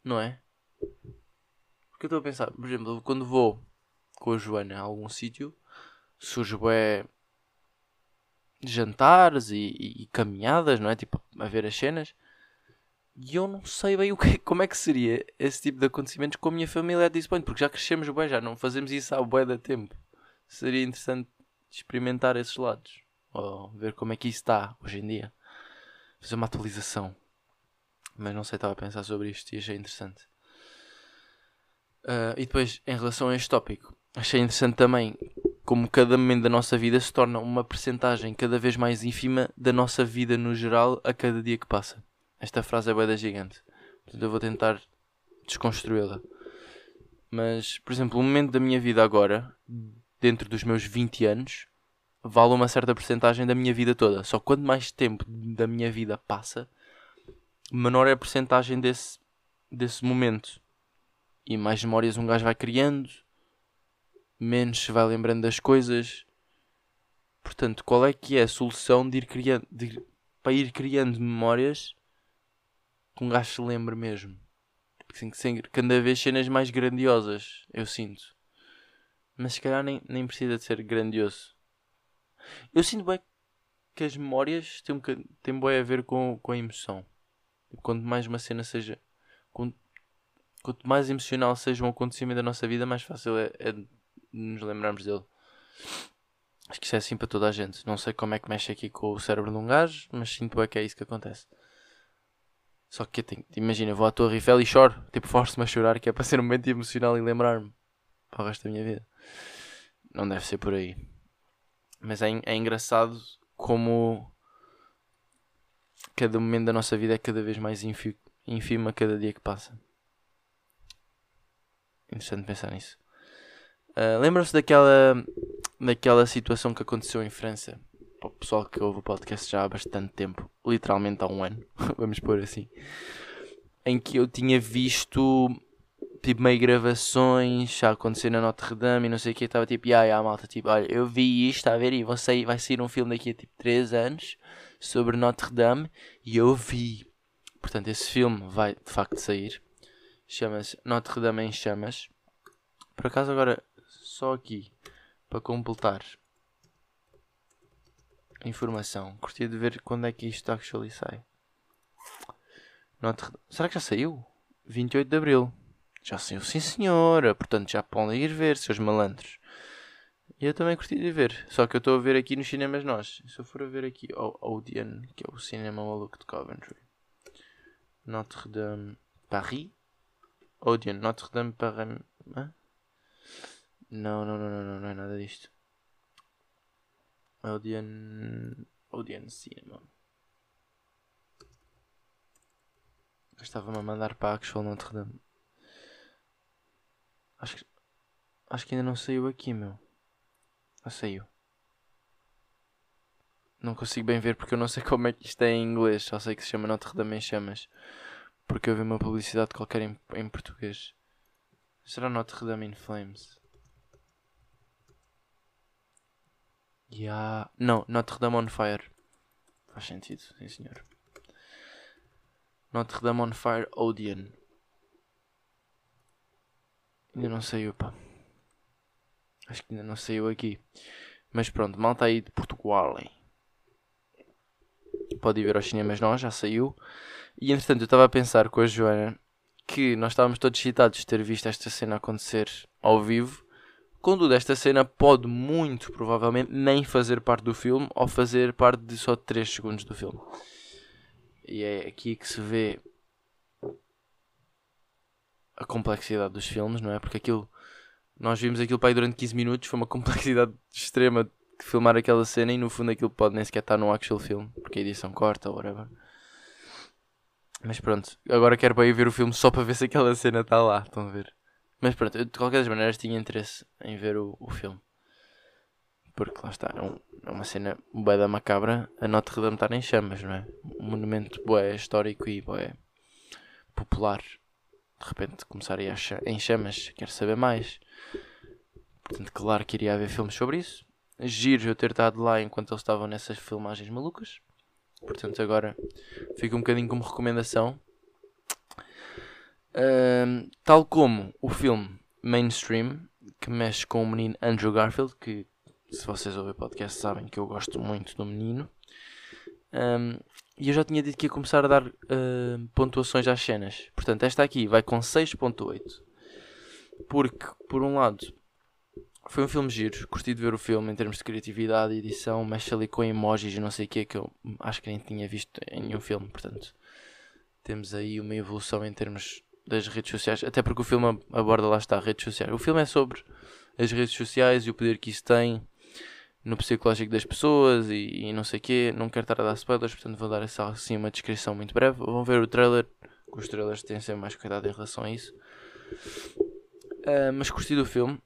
não é? Porque eu estou a pensar, por exemplo, quando vou com a Joana a algum sítio, surge é jantares e, e, e, caminhadas, não é? Tipo, a ver as cenas. E eu não sei bem o que, como é que seria esse tipo de acontecimentos com a minha família at this point, porque já crescemos bem, já não fazemos isso há bué da tempo. Seria interessante experimentar esses lados. Ou ver como é que isso está hoje em dia. Fazer uma atualização. Mas não sei, estava a pensar sobre isto e achei interessante. Uh, e depois, em relação a este tópico, achei interessante também como cada momento da nossa vida se torna uma percentagem cada vez mais ínfima da nossa vida no geral a cada dia que passa. Esta frase é da gigante. Portanto, eu vou tentar desconstruí-la. Mas, por exemplo, o momento da minha vida agora, dentro dos meus 20 anos, vale uma certa porcentagem da minha vida toda. Só quanto mais tempo da minha vida passa, menor é a porcentagem desse, desse momento. E mais memórias um gajo vai criando, menos se vai lembrando das coisas. Portanto, qual é que é a solução de ir criando, de, para ir criando memórias que um gajo se lembre mesmo? Assim, cada vez cenas mais grandiosas, eu sinto. Mas se calhar nem, nem precisa de ser grandioso. Eu sinto bem que as memórias têm, um têm bem a ver com, com a emoção. Quanto mais uma cena seja. Quanto, quanto mais emocional seja um acontecimento da nossa vida, mais fácil é, é nos lembrarmos dele. Acho que isso é assim para toda a gente. Não sei como é que mexe aqui com o cérebro de um gajo, mas sinto bem que é isso que acontece. Só que eu tenho, imagina, vou à Torre Eiffel e choro. Tipo, forço-me a chorar, que é para ser um momento emocional e lembrar-me para o resto da minha vida. Não deve ser por aí. Mas é, é engraçado como cada momento da nossa vida é cada vez mais ínfimo a cada dia que passa. Interessante pensar nisso. Uh, Lembram-se daquela, daquela situação que aconteceu em França? Para o pessoal que ouve o podcast já há bastante tempo, literalmente há um ano, vamos pôr assim, em que eu tinha visto tipo meio gravações a acontecer na Notre Dame e não sei o que, estava tipo, ai, yeah, malta, tipo, olha, eu vi isto, está a ver, e vai sair, vai sair um filme daqui a tipo 3 anos sobre Notre Dame e eu vi. Portanto, esse filme vai de facto sair. Chama-se Notre Dame em Chamas. Por acaso, agora, só aqui para completar informação, gostaria de ver quando é que isto actually sai. Notre... Será que já saiu? 28 de Abril. Já saiu, sim senhora. Portanto, já podem ir ver, seus malandros. E eu também curti de ver. Só que eu estou a ver aqui nos cinemas nós. Se eu for a ver aqui o Odeon, que é o cinema maluco de Coventry. Notre Dame Paris. Odeon, Notre Dame Paris. Não, não, não, não, não, não é nada disto. Odeon. Odeon Cinema. Estava-me a mandar para a Actual Notre Dame. Acho que, acho que ainda não saiu aqui, meu. Ou saiu? Não consigo bem ver porque eu não sei como é que isto é em inglês. Só sei que se chama Notre Dame em Chamas. Porque eu vi uma publicidade qualquer em, em português. Será Notre Dame in Flames? Yeah. Não, Notre Dame on Fire. Faz sentido, sim senhor. Notre Dame on Fire Odeon. Ainda não saiu, pá. Acho que ainda não saiu aqui. Mas pronto, mal está aí de Portugal, hein? Pode ir ver aos cinemas nós, já saiu. E entretanto eu estava a pensar com a Joana que nós estávamos todos excitados de ter visto esta cena acontecer ao vivo. Contudo, esta cena pode muito provavelmente nem fazer parte do filme ou fazer parte de só 3 segundos do filme. E é aqui que se vê a complexidade dos filmes, não é? Porque aquilo. Nós vimos aquilo para aí durante 15 minutos, foi uma complexidade extrema de filmar aquela cena e no fundo aquilo pode nem sequer estar no actual filme, porque a edição corta ou whatever. Mas pronto, agora quero para ir ver o filme só para ver se aquela cena está lá, estão a ver? Mas pronto, eu de qualquer das maneiras tinha interesse em ver o, o filme. Porque lá está, é, um, é uma cena bué da macabra, a Notre Dame estar em chamas, não é? Um monumento bué histórico e bué popular de repente começaria em chamas, quero saber mais. Portanto, claro que iria haver filmes sobre isso. Giro eu ter estado lá enquanto eles estavam nessas filmagens malucas. Portanto, agora fica um bocadinho como recomendação. Uh, tal como o filme Mainstream, que mexe com o menino Andrew Garfield, que se vocês ouvem podcast sabem que eu gosto muito do menino. Um, e eu já tinha dito que ia começar a dar uh, pontuações às cenas. Portanto, esta aqui vai com 6.8. Porque, por um lado, foi um filme giro. Curti de ver o filme em termos de criatividade edição. Mexe ali com emojis e não sei o que que eu acho que nem tinha visto em nenhum filme. Portanto, temos aí uma evolução em termos das redes sociais. Até porque o filme aborda, lá está, redes sociais. O filme é sobre as redes sociais e o poder que isso tem no psicológico das pessoas e, e não sei o quê. Não quero estar a dar spoilers, portanto vou dar essa, assim uma descrição muito breve. Vão ver o trailer, que os trailers têm sempre mais cuidado em relação a isso. Uh, mas curti do filme.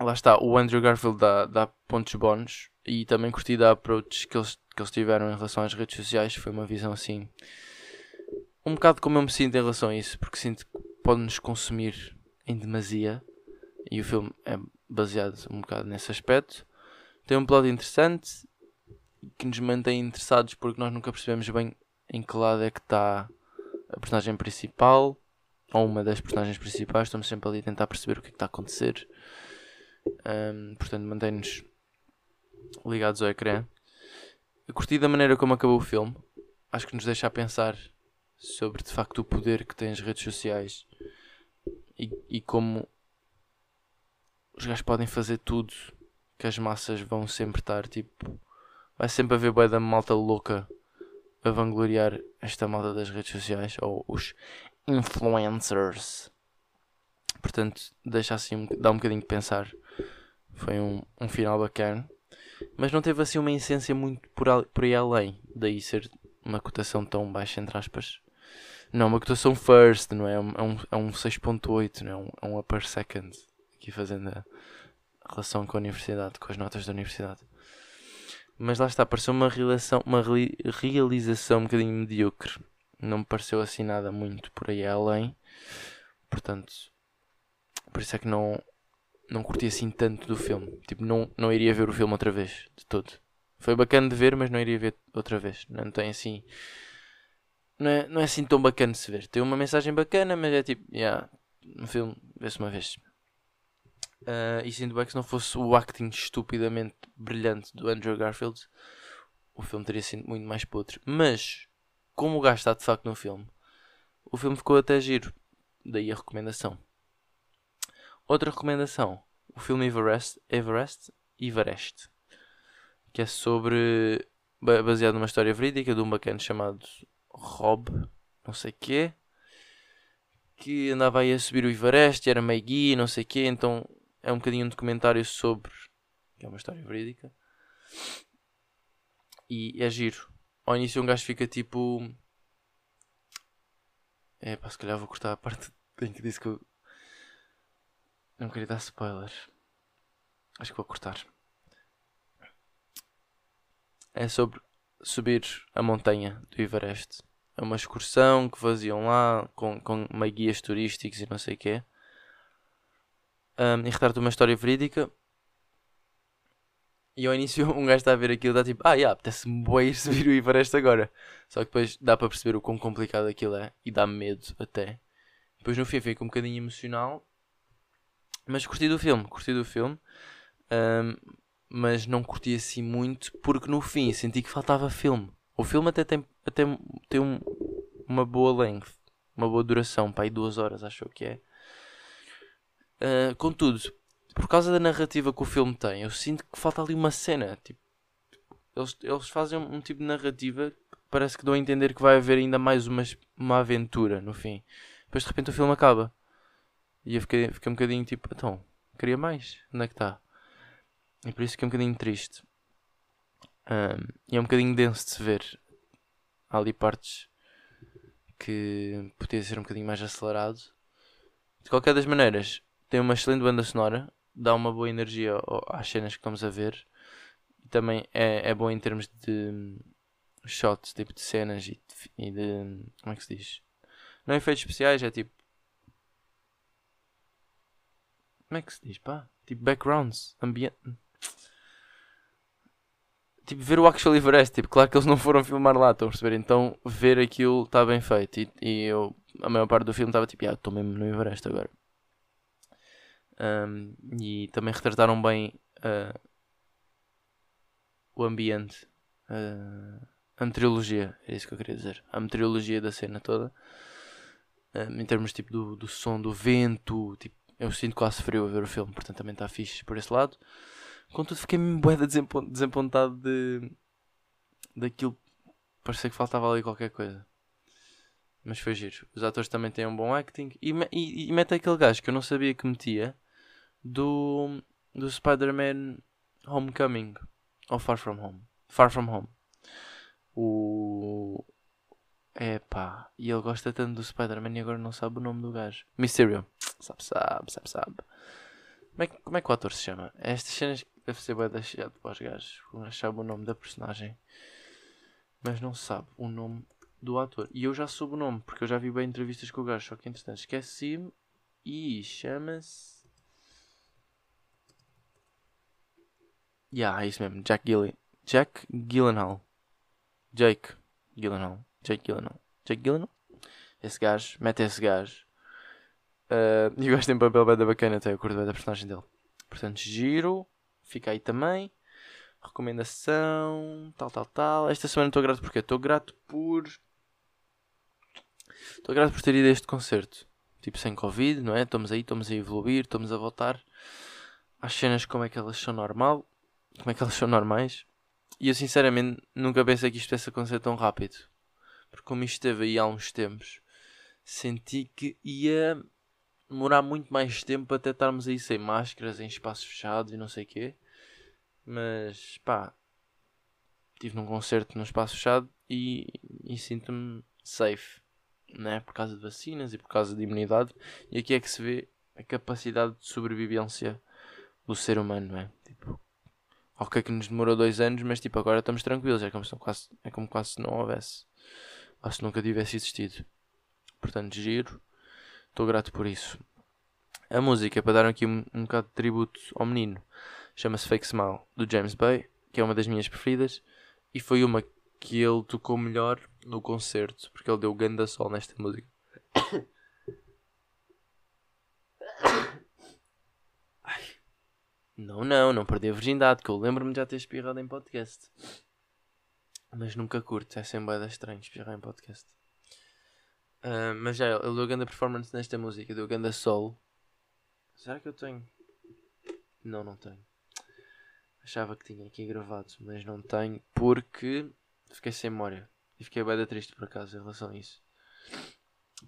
lá está, o Andrew Garfield dá, dá pontos bónus e também curti da approach que eles, que eles tiveram em relação às redes sociais. Foi uma visão assim, um bocado como eu me sinto em relação a isso, porque sinto que pode-nos consumir em demasia e o filme é baseado um bocado nesse aspecto. Tem um plot interessante que nos mantém interessados porque nós nunca percebemos bem em que lado é que está a personagem principal ou uma das personagens principais. Estamos sempre ali a tentar perceber o que é que está a acontecer. Um, portanto, mantém-nos ligados ao ecrã. Eu curti da maneira como acabou o filme. Acho que nos deixa a pensar sobre de facto o poder que têm as redes sociais e, e como os gajos podem fazer tudo que as massas vão sempre estar tipo. Vai sempre haver boia da malta louca a vangloriar esta malta das redes sociais ou os influencers. Portanto, deixa assim, dá um bocadinho de pensar. Foi um, um final bacana. Mas não teve assim uma essência muito por, por aí além. Daí ser uma cotação tão baixa, entre aspas. Não, uma cotação first, não é? É um, é um 6.8, não é? Um, é um upper second. Aqui fazendo a relação com a universidade, com as notas da universidade. Mas lá está, pareceu uma, relação, uma realização um bocadinho medíocre. Não me pareceu assim nada muito por aí além. Portanto, por isso é que não, não curti assim tanto do filme. Tipo, não, não iria ver o filme outra vez, de todo. Foi bacana de ver, mas não iria ver outra vez. Não tem assim. Não é, não é assim tão bacana de se ver. Tem uma mensagem bacana, mas é tipo, yeah, no filme, vê-se uma vez. Uh, e sinto bem que se não fosse o acting estupidamente brilhante do Andrew Garfield, o filme teria sido muito mais podre. Mas, como o gajo está de facto no filme, o filme ficou até giro. Daí a recomendação. Outra recomendação: o filme Everest, Everest, Everest que é sobre. baseado numa história verídica de um bacana chamado Rob, não sei quê, que andava aí a subir o Everest, era meio guia, não sei quê, então é um bocadinho um documentário sobre. que é uma história verídica. E é giro. Ao início um gajo fica tipo. É pá, se calhar vou cortar a parte em que disse que eu. Não queria dar spoilers. Acho que vou cortar. É sobre subir a montanha do Everest. É uma excursão que faziam lá com, com meio guias turísticos e não sei o quê um, e retrata uma história verídica. E ao início um gajo está a ver aquilo está tipo, ah, yeah, apetece-me bem subir o Everest agora. Só que depois dá para perceber o quão complicado aquilo é e dá medo até. Depois no fim fica um bocadinho emocional. Mas curti do filme, curti do filme. Um, mas não curti assim muito porque no fim senti que faltava filme. O filme até tem, até tem um, uma boa length, uma boa duração, para aí duas horas acho que é. Uh, contudo, por causa da narrativa que o filme tem, eu sinto que falta ali uma cena. Tipo, eles, eles fazem um, um tipo de narrativa que parece que dão a entender que vai haver ainda mais uma, uma aventura no fim. Depois de repente o filme acaba. E eu fiquei, fiquei um bocadinho tipo, então, queria mais. Onde é que está? E por isso fiquei um bocadinho triste. Um, e é um bocadinho denso de se ver. Há ali partes que podia ser um bocadinho mais acelerado. De qualquer das maneiras, tem uma excelente banda sonora, dá uma boa energia às cenas que estamos a ver. E também é, é bom em termos de shots, tipo de cenas e de, e de. Como é que se diz? Não é efeitos especiais, é tipo. Como é que se diz, pá? Tipo backgrounds, ambiente. Tipo, ver o Actual Everest, tipo, claro que eles não foram filmar lá, estão a perceber? Então, ver aquilo está bem feito. E, e, eu, a maior parte do filme estava tipo, ah, estou mesmo no Everest agora. Um, e também retrataram bem uh, o ambiente, uh, a meteorologia, é isso que eu queria dizer, a meteorologia da cena toda, um, em termos tipo do, do som, do vento, tipo, eu sinto quase frio a ver o filme, portanto também está fixe por esse lado. Contudo, fiquei-me bué desapontado de daquilo, parecia que faltava ali qualquer coisa. Mas foi giro. Os atores também têm um bom acting. E, e, e mete aquele gajo que eu não sabia que metia do, do Spider-Man Homecoming ou Far From Home. Far From Home. O. É pá, e ele gosta tanto do Spider-Man e agora não sabe o nome do gajo. Mysterio. Sabe, sabe, sabe, sabe. Como é, que, como é que o ator se chama? É Estas cenas deve ser bem deixado para os gajos. Não sabe o nome da personagem. Mas não sabe o nome do ator. E eu já soube o nome, porque eu já vi bem entrevistas com o gajo. Só que entretanto esqueci-me. E chama-se. Yeah, é isso mesmo. Jack Gillen. Jack Gyllenhaal. Jake Gyllenhaal. Jake Gyllenhaal. Jake Gyllenhaal? Esse gajo. Mete esse gajo. Uh, e o gajo tem um papel bem bacana até. Eu curto bem da personagem dele. Portanto, giro. Fica aí também. Recomendação. Tal, tal, tal. Esta semana estou grato porque Estou grato por. Estou grato por ter ido a este concerto. Tipo, sem Covid, não é? Estamos aí, estamos a evoluir, estamos a voltar às cenas como é que elas são normal. Como é que elas são normais. E eu sinceramente nunca pensei que isto pudesse acontecer tão rápido. Porque como isto esteve aí há uns tempos, senti que ia demorar muito mais tempo até estarmos aí sem máscaras, em espaços fechados e não sei o quê. Mas pá, estive num concerto num espaço fechado e, e sinto-me safe, né? Por causa de vacinas e por causa de imunidade. E aqui é que se vê a capacidade de sobrevivência do ser humano, não é? Tipo, Ok que nos demorou dois anos, mas tipo, agora estamos tranquilos. É como se, quase, é como quase se não houvesse. Ou se nunca tivesse existido. Portanto, giro. Estou grato por isso. A música, para dar aqui um, um bocado de tributo ao menino, chama-se Fake Smile, do James Bay, que é uma das minhas preferidas. E foi uma que ele tocou melhor no concerto, porque ele deu ganda sol nesta música. Não, não, não perdi a virgindade, que eu lembro-me de já ter espirrado em podcast. Mas nunca curto, é sempre estranho espirrar em podcast. Uh, mas já, ele deu grande performance nesta música, deu grande solo. Será que eu tenho? Não, não tenho. Achava que tinha aqui gravado, mas não tenho porque fiquei sem memória. E fiquei bem triste por acaso em relação a isso.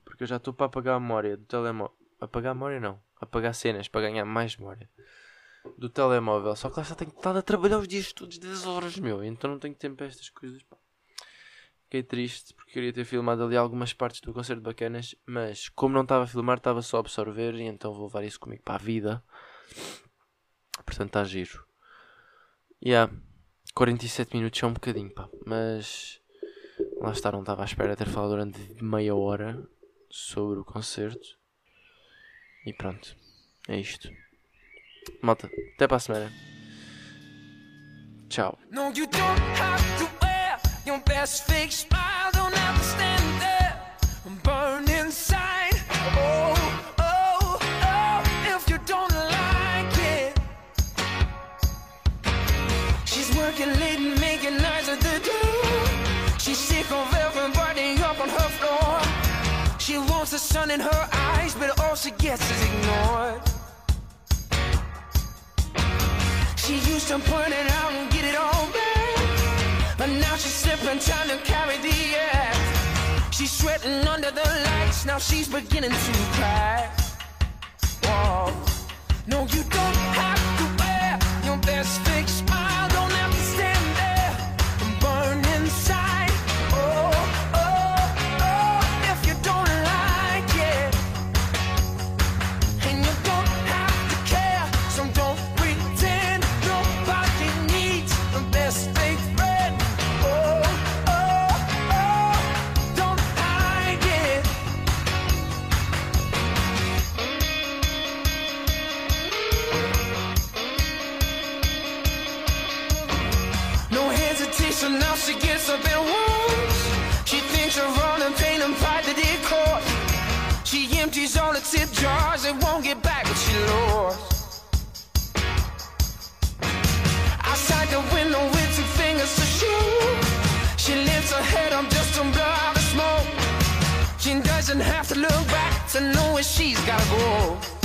Porque eu já estou para apagar a memória do telemóvel. Apagar a memória não. Apagar cenas para ganhar mais memória do telemóvel. Só que lá está, tenho estado a trabalhar os dias todos 10 horas, meu. Então não tenho tempo para estas coisas. Pá. Fiquei triste porque queria ter filmado ali algumas partes do concerto bacanas. Mas como não estava a filmar, estava só a absorver. E então vou levar isso comigo para a vida. Portanto, está giro. E yeah, 47 minutos é um bocadinho, pá. Mas lá está, não estava à espera de ter falado durante meia hora sobre o concerto. E pronto, é isto. Malta, até para a semana. Tchau. Your best fake smile. Don't have to stand there and burn inside. Oh, oh, oh, if you don't like it. She's working late and making nights at the door. She's sick of everybody up on her floor. She wants the sun in her eyes, but all she gets is ignored. She used to point it out and get it all she's slipping, trying to carry the act. She's sweating under the lights, now she's beginning to cry. Whoa. No, you don't have to wear your best fake now she gets up and walks. She thinks of all the pain and pride that it. She empties all the tip jars and won't get back what she lost. Outside the window with two fingers to shoot. She lifts her head up just to blow out the smoke. She doesn't have to look back to know where she's gotta go.